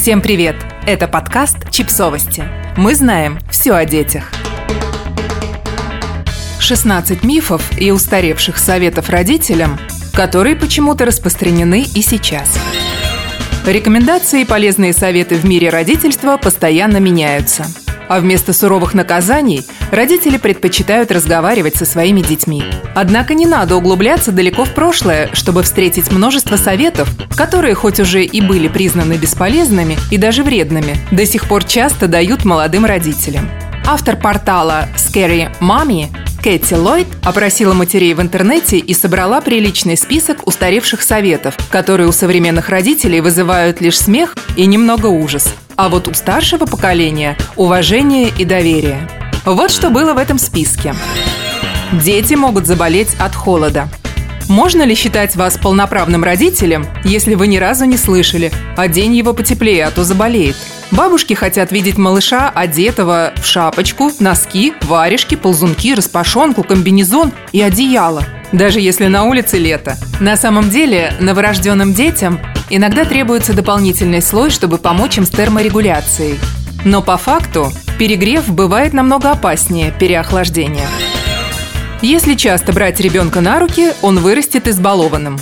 Всем привет! Это подкаст «Чипсовости». Мы знаем все о детях. 16 мифов и устаревших советов родителям, которые почему-то распространены и сейчас. Рекомендации и полезные советы в мире родительства постоянно меняются. А вместо суровых наказаний родители предпочитают разговаривать со своими детьми. Однако не надо углубляться далеко в прошлое, чтобы встретить множество советов, которые хоть уже и были признаны бесполезными и даже вредными, до сих пор часто дают молодым родителям. Автор портала Scary Mommy Кэти Ллойд опросила матерей в интернете и собрала приличный список устаревших советов, которые у современных родителей вызывают лишь смех и немного ужас. А вот у старшего поколения – уважение и доверие. Вот что было в этом списке. Дети могут заболеть от холода. Можно ли считать вас полноправным родителем, если вы ни разу не слышали «одень его потеплее, а то заболеет»? Бабушки хотят видеть малыша, одетого в шапочку, носки, варежки, ползунки, распашонку, комбинезон и одеяло. Даже если на улице лето. На самом деле, новорожденным детям иногда требуется дополнительный слой, чтобы помочь им с терморегуляцией. Но по факту перегрев бывает намного опаснее переохлаждения. Если часто брать ребенка на руки, он вырастет избалованным.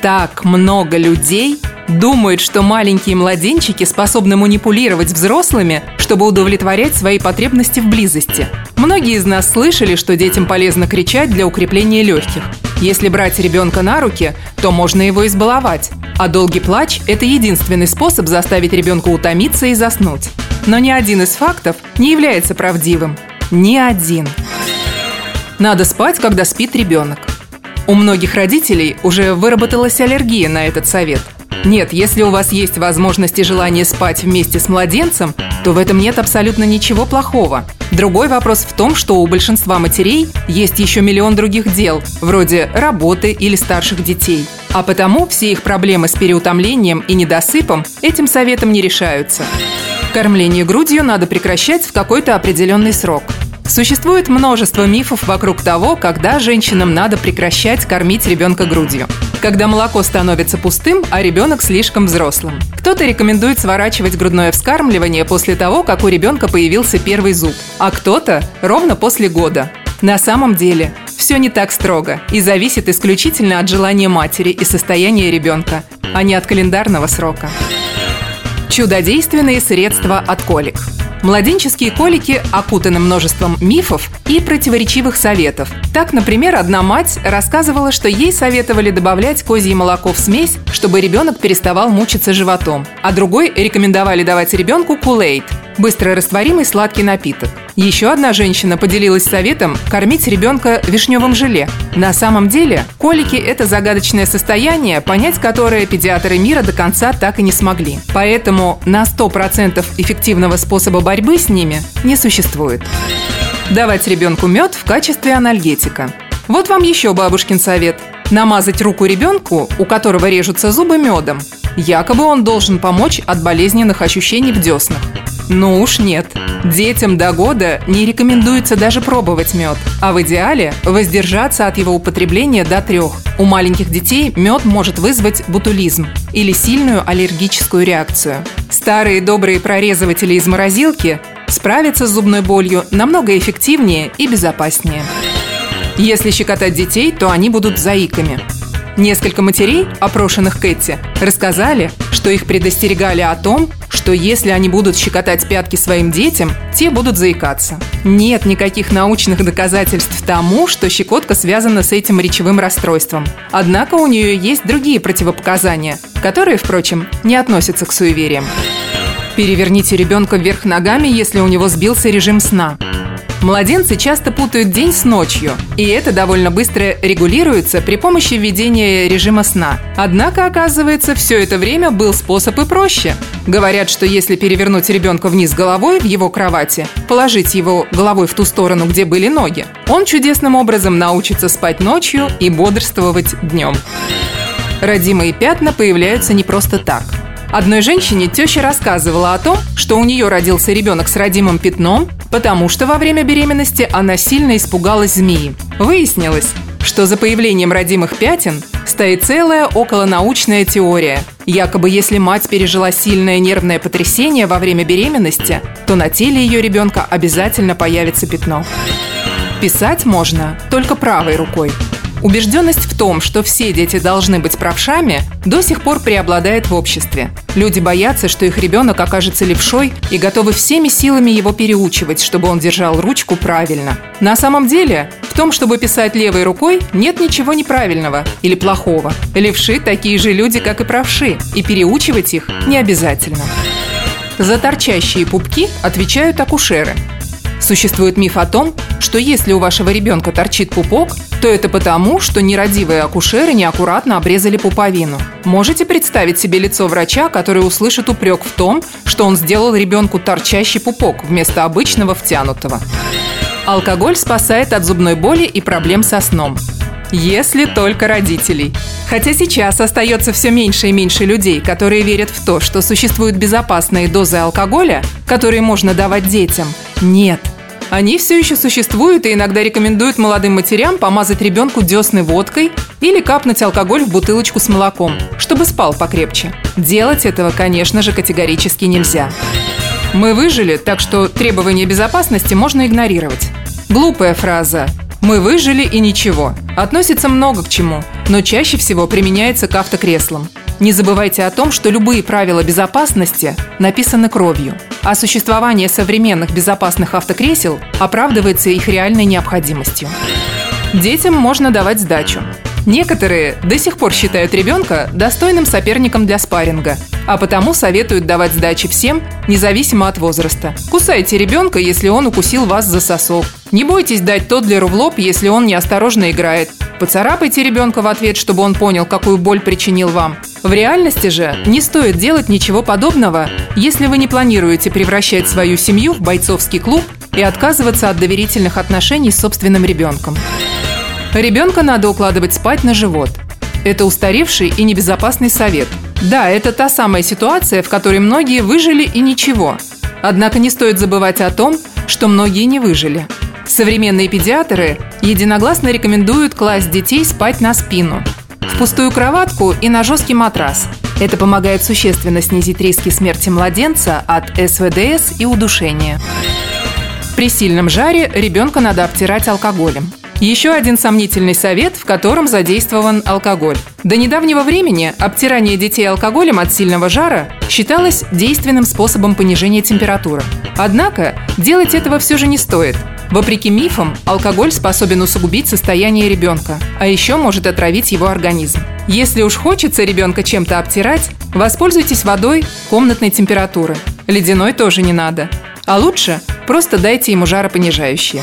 Так много людей думают, что маленькие младенчики способны манипулировать взрослыми, чтобы удовлетворять свои потребности в близости. Многие из нас слышали, что детям полезно кричать для укрепления легких. Если брать ребенка на руки, то можно его избаловать. А долгий плач – это единственный способ заставить ребенка утомиться и заснуть. Но ни один из фактов не является правдивым. Ни один. Надо спать, когда спит ребенок. У многих родителей уже выработалась аллергия на этот совет – нет, если у вас есть возможность и желание спать вместе с младенцем, то в этом нет абсолютно ничего плохого. Другой вопрос в том, что у большинства матерей есть еще миллион других дел, вроде работы или старших детей. А потому все их проблемы с переутомлением и недосыпом этим советом не решаются. Кормление грудью надо прекращать в какой-то определенный срок – Существует множество мифов вокруг того, когда женщинам надо прекращать кормить ребенка грудью. Когда молоко становится пустым, а ребенок слишком взрослым. Кто-то рекомендует сворачивать грудное вскармливание после того, как у ребенка появился первый зуб, а кто-то ровно после года. На самом деле, все не так строго и зависит исключительно от желания матери и состояния ребенка, а не от календарного срока. Чудодейственные средства от колик – Младенческие колики окутаны множеством мифов и противоречивых советов. Так, например, одна мать рассказывала, что ей советовали добавлять козье молоко в смесь, чтобы ребенок переставал мучиться животом, а другой рекомендовали давать ребенку кулейт – быстро растворимый сладкий напиток. Еще одна женщина поделилась советом кормить ребенка вишневым желе. На самом деле, колики – это загадочное состояние, понять которое педиатры мира до конца так и не смогли. Поэтому на 100% эффективного способа борьбы с ними не существует. Давать ребенку мед в качестве анальгетика. Вот вам еще бабушкин совет. Намазать руку ребенку, у которого режутся зубы, медом. Якобы он должен помочь от болезненных ощущений в деснах. Ну уж нет. Детям до года не рекомендуется даже пробовать мед, а в идеале воздержаться от его употребления до трех. У маленьких детей мед может вызвать бутулизм или сильную аллергическую реакцию. Старые добрые прорезыватели из морозилки справятся с зубной болью намного эффективнее и безопаснее. Если щекотать детей, то они будут заиками. Несколько матерей, опрошенных Кэти, рассказали, что их предостерегали о том, что если они будут щекотать пятки своим детям, те будут заикаться. Нет никаких научных доказательств тому, что щекотка связана с этим речевым расстройством. Однако у нее есть другие противопоказания, которые, впрочем, не относятся к суевериям. Переверните ребенка вверх ногами, если у него сбился режим сна. Младенцы часто путают день с ночью, и это довольно быстро регулируется при помощи введения режима сна. Однако, оказывается, все это время был способ и проще. Говорят, что если перевернуть ребенка вниз головой в его кровати, положить его головой в ту сторону, где были ноги, он чудесным образом научится спать ночью и бодрствовать днем. Родимые пятна появляются не просто так – Одной женщине теща рассказывала о том, что у нее родился ребенок с родимым пятном, потому что во время беременности она сильно испугалась змеи. Выяснилось, что за появлением родимых пятен стоит целая околонаучная теория. Якобы если мать пережила сильное нервное потрясение во время беременности, то на теле ее ребенка обязательно появится пятно. Писать можно только правой рукой – Убежденность в том, что все дети должны быть правшами, до сих пор преобладает в обществе. Люди боятся, что их ребенок окажется левшой и готовы всеми силами его переучивать, чтобы он держал ручку правильно. На самом деле, в том, чтобы писать левой рукой, нет ничего неправильного или плохого. Левши такие же люди, как и правши, и переучивать их не обязательно. За торчащие пупки отвечают акушеры. Существует миф о том, что если у вашего ребенка торчит пупок, то это потому, что нерадивые акушеры неаккуратно обрезали пуповину. Можете представить себе лицо врача, который услышит упрек в том, что он сделал ребенку торчащий пупок вместо обычного втянутого. Алкоголь спасает от зубной боли и проблем со сном. Если только родителей. Хотя сейчас остается все меньше и меньше людей, которые верят в то, что существуют безопасные дозы алкоголя, которые можно давать детям. Нет – они все еще существуют и иногда рекомендуют молодым матерям помазать ребенку десны водкой или капнуть алкоголь в бутылочку с молоком, чтобы спал покрепче. Делать этого, конечно же, категорически нельзя. Мы выжили, так что требования безопасности можно игнорировать. Глупая фраза «Мы выжили и ничего» относится много к чему, но чаще всего применяется к автокреслам. Не забывайте о том, что любые правила безопасности написаны кровью, а существование современных безопасных автокресел оправдывается их реальной необходимостью. Детям можно давать сдачу. Некоторые до сих пор считают ребенка достойным соперником для спарринга, а потому советуют давать сдачи всем, независимо от возраста. Кусайте ребенка, если он укусил вас за сосок. Не бойтесь дать тодлеру в лоб, если он неосторожно играет. Поцарапайте ребенка в ответ, чтобы он понял, какую боль причинил вам. В реальности же не стоит делать ничего подобного, если вы не планируете превращать свою семью в бойцовский клуб и отказываться от доверительных отношений с собственным ребенком. Ребенка надо укладывать спать на живот. Это устаревший и небезопасный совет. Да, это та самая ситуация, в которой многие выжили и ничего. Однако не стоит забывать о том, что многие не выжили. Современные педиатры единогласно рекомендуют класть детей спать на спину, в пустую кроватку и на жесткий матрас. Это помогает существенно снизить риски смерти младенца от СВДС и удушения. При сильном жаре ребенка надо обтирать алкоголем. Еще один сомнительный совет, в котором задействован алкоголь. До недавнего времени обтирание детей алкоголем от сильного жара считалось действенным способом понижения температуры. Однако делать этого все же не стоит. Вопреки мифам, алкоголь способен усугубить состояние ребенка, а еще может отравить его организм. Если уж хочется ребенка чем-то обтирать, воспользуйтесь водой комнатной температуры. Ледяной тоже не надо. А лучше просто дайте ему жаропонижающее.